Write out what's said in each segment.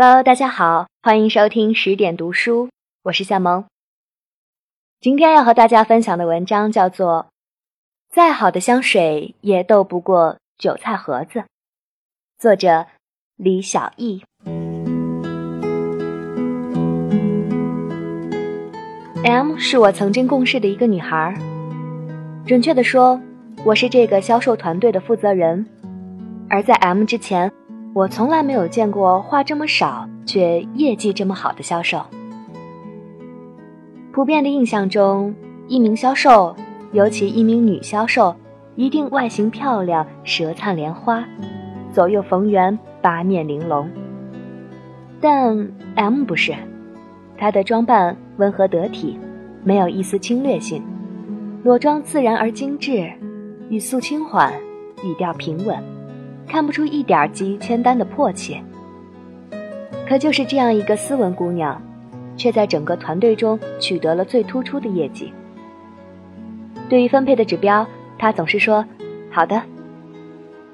Hello，大家好，欢迎收听十点读书，我是夏萌。今天要和大家分享的文章叫做《再好的香水也斗不过韭菜盒子》，作者李小艺。M 是我曾经共事的一个女孩，准确的说，我是这个销售团队的负责人。而在 M 之前，我从来没有见过话这么少却业绩这么好的销售。普遍的印象中，一名销售，尤其一名女销售，一定外形漂亮、舌灿莲花、左右逢源、八面玲珑。但 M 不是，她的装扮温和得体，没有一丝侵略性，裸妆自然而精致，语速轻缓，语调平稳。看不出一点急于签单的迫切，可就是这样一个斯文姑娘，却在整个团队中取得了最突出的业绩。对于分配的指标，她总是说：“好的。”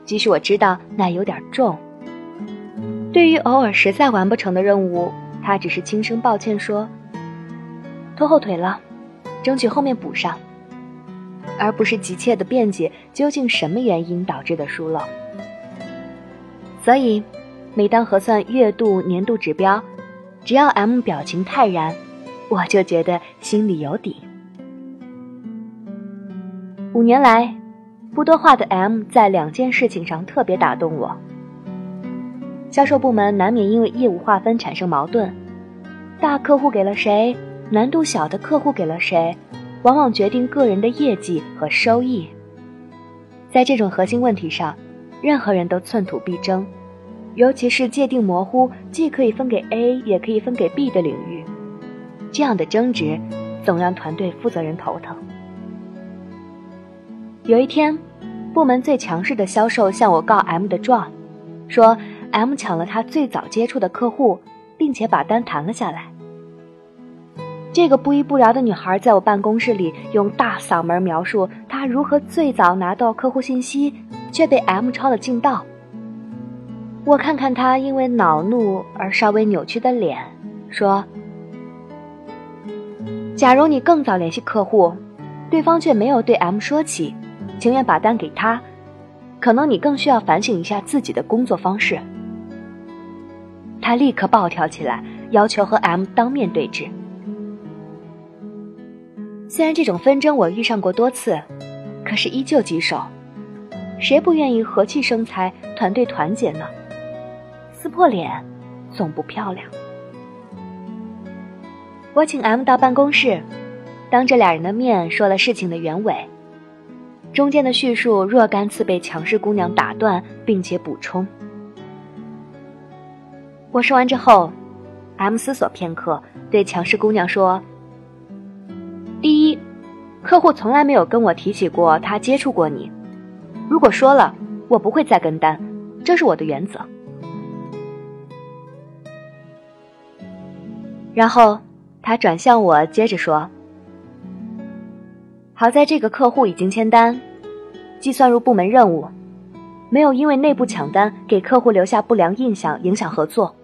即使我知道那有点重。对于偶尔实在完不成的任务，她只是轻声抱歉说：“拖后腿了，争取后面补上。”而不是急切的辩解究竟什么原因导致的疏漏。所以，每当核算月度、年度指标，只要 M 表情泰然，我就觉得心里有底。五年来，不多话的 M 在两件事情上特别打动我。销售部门难免因为业务划分产生矛盾，大客户给了谁，难度小的客户给了谁，往往决定个人的业绩和收益。在这种核心问题上。任何人都寸土必争，尤其是界定模糊，既可以分给 A，也可以分给 B 的领域，这样的争执总让团队负责人头疼。有一天，部门最强势的销售向我告 M 的状，说 M 抢了他最早接触的客户，并且把单谈了下来。这个不依不饶的女孩在我办公室里用大嗓门描述她如何最早拿到客户信息。却被 M 抄了近道。我看看他因为恼怒而稍微扭曲的脸，说：“假如你更早联系客户，对方却没有对 M 说起，情愿把单给他，可能你更需要反省一下自己的工作方式。”他立刻暴跳起来，要求和 M 当面对质。虽然这种纷争我遇上过多次，可是依旧棘手。谁不愿意和气生财、团队团结呢？撕破脸总不漂亮。我请 M 到办公室，当着俩人的面说了事情的原委，中间的叙述若干次被强势姑娘打断，并且补充。我说完之后，M 思索片刻，对强势姑娘说：“第一，客户从来没有跟我提起过他接触过你。”如果说了，我不会再跟单，这是我的原则。然后他转向我，接着说：“好在这个客户已经签单，计算入部门任务，没有因为内部抢单给客户留下不良印象，影响合作。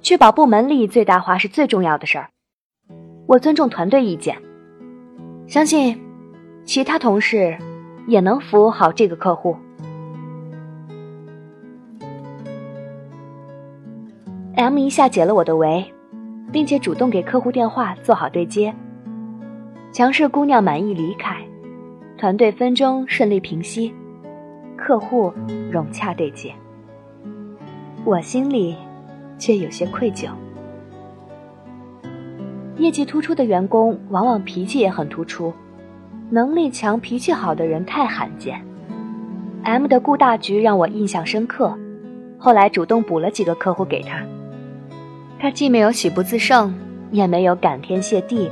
确保部门利益最大化是最重要的事儿。我尊重团队意见，相信其他同事。”也能服务好这个客户。M 一下解了我的围，并且主动给客户电话做好对接。强势姑娘满意离开，团队纷争顺利平息，客户融洽对接。我心里却有些愧疚。业绩突出的员工往往脾气也很突出。能力强、脾气好的人太罕见。M 的顾大局让我印象深刻，后来主动补了几个客户给他。他既没有喜不自胜，也没有感天谢地，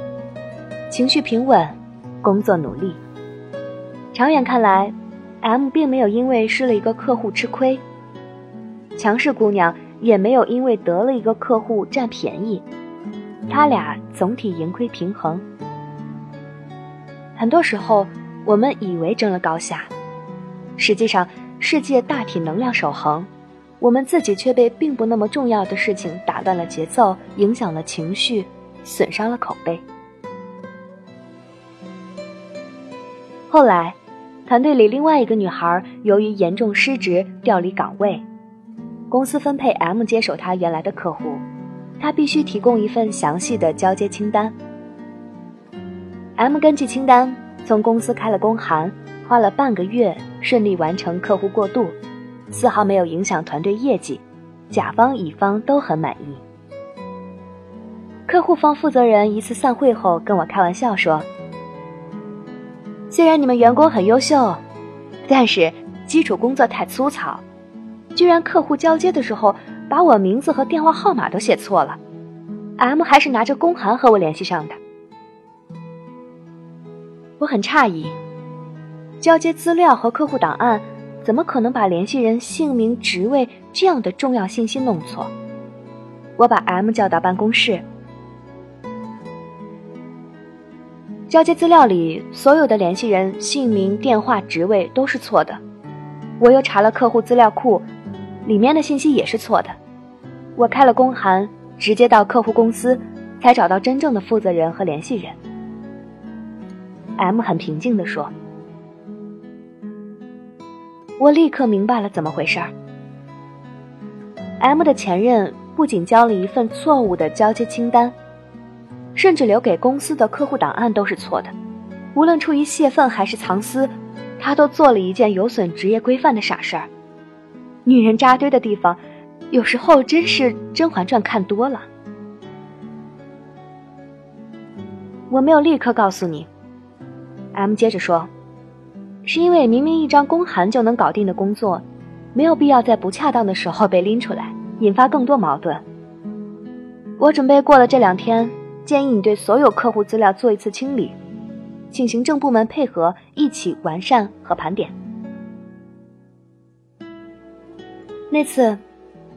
情绪平稳，工作努力。长远看来，M 并没有因为失了一个客户吃亏，强势姑娘也没有因为得了一个客户占便宜，他俩总体盈亏平衡。很多时候，我们以为争了高下，实际上世界大体能量守恒，我们自己却被并不那么重要的事情打乱了节奏，影响了情绪，损伤了口碑。后来，团队里另外一个女孩由于严重失职调离岗位，公司分配 M 接手她原来的客户，她必须提供一份详细的交接清单。M 根据清单从公司开了公函，花了半个月顺利完成客户过渡。丝毫没有影响团队业绩，甲方乙方都很满意。客户方负责人一次散会后跟我开玩笑说：“虽然你们员工很优秀，但是基础工作太粗糙，居然客户交接的时候把我名字和电话号码都写错了，M 还是拿着公函和我联系上的。”我很诧异，交接资料和客户档案。怎么可能把联系人姓名、职位这样的重要信息弄错？我把 M 叫到办公室，交接资料里所有的联系人姓名、电话、职位都是错的。我又查了客户资料库，里面的信息也是错的。我开了公函，直接到客户公司，才找到真正的负责人和联系人。M 很平静地说。我立刻明白了怎么回事儿。M 的前任不仅交了一份错误的交接清单，甚至留给公司的客户档案都是错的。无论出于泄愤还是藏私，他都做了一件有损职业规范的傻事儿。女人扎堆的地方，有时候真是《甄嬛传》看多了。我没有立刻告诉你，M 接着说。是因为明明一张公函就能搞定的工作，没有必要在不恰当的时候被拎出来，引发更多矛盾。我准备过了这两天，建议你对所有客户资料做一次清理，请行政部门配合一起完善和盘点。那次，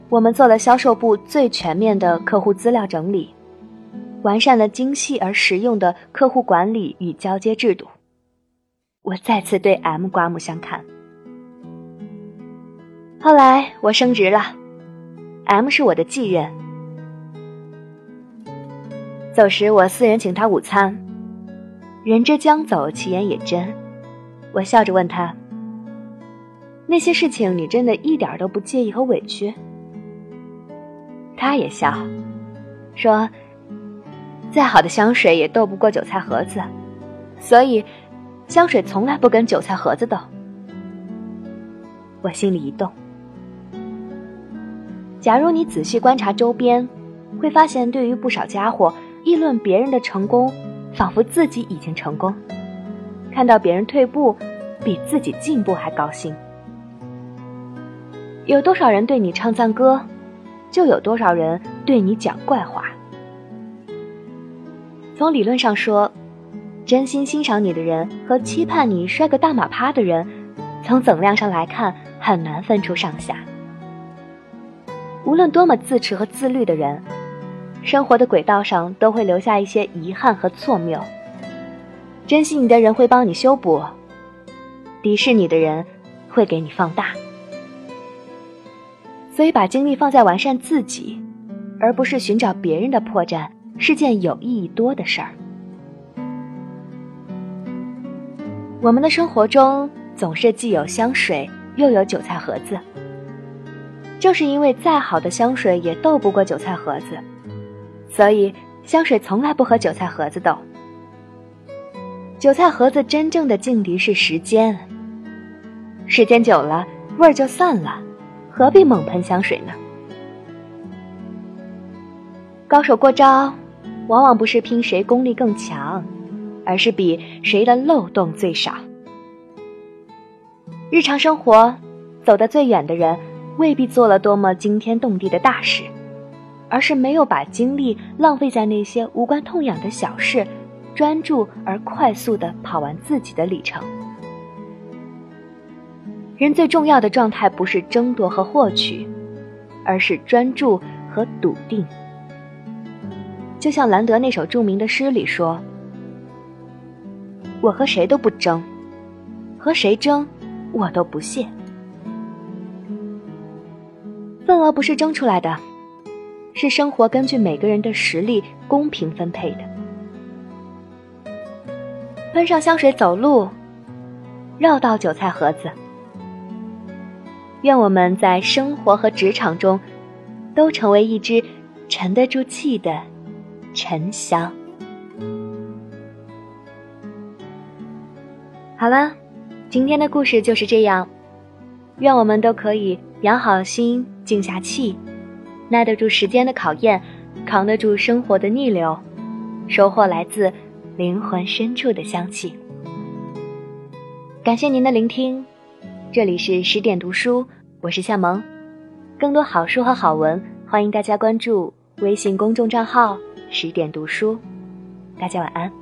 我们做了销售部最全面的客户资料整理，完善了精细而实用的客户管理与交接制度。我再次对 M 刮目相看。后来我升职了，M 是我的继任。走时我私人请他午餐，人之将走，其言也真。我笑着问他：“那些事情你真的一点都不介意和委屈？”他也笑，说：“再好的香水也斗不过韭菜盒子，所以。”香水从来不跟韭菜盒子斗。我心里一动。假如你仔细观察周边，会发现，对于不少家伙，议论别人的成功，仿佛自己已经成功；看到别人退步，比自己进步还高兴。有多少人对你唱赞歌，就有多少人对你讲怪话。从理论上说。真心欣赏你的人和期盼你摔个大马趴的人，从总量上来看很难分出上下。无论多么自持和自律的人，生活的轨道上都会留下一些遗憾和错谬。珍惜你的人会帮你修补，敌视你的人会给你放大。所以，把精力放在完善自己，而不是寻找别人的破绽，是件有意义多的事儿。我们的生活中总是既有香水又有韭菜盒子，正是因为再好的香水也斗不过韭菜盒子，所以香水从来不和韭菜盒子斗。韭菜盒子真正的劲敌是时间，时间久了味儿就散了，何必猛喷香水呢？高手过招，往往不是拼谁功力更强。而是比谁的漏洞最少。日常生活走得最远的人，未必做了多么惊天动地的大事，而是没有把精力浪费在那些无关痛痒的小事，专注而快速的跑完自己的里程。人最重要的状态不是争夺和获取，而是专注和笃定。就像兰德那首著名的诗里说。我和谁都不争，和谁争，我都不屑。份额不是争出来的，是生活根据每个人的实力公平分配的。喷上香水走路，绕到韭菜盒子。愿我们在生活和职场中，都成为一只沉得住气的沉香。好了，今天的故事就是这样。愿我们都可以养好心，静下气，耐得住时间的考验，扛得住生活的逆流，收获来自灵魂深处的香气。感谢您的聆听，这里是十点读书，我是夏萌。更多好书和好文，欢迎大家关注微信公众账号“十点读书”。大家晚安。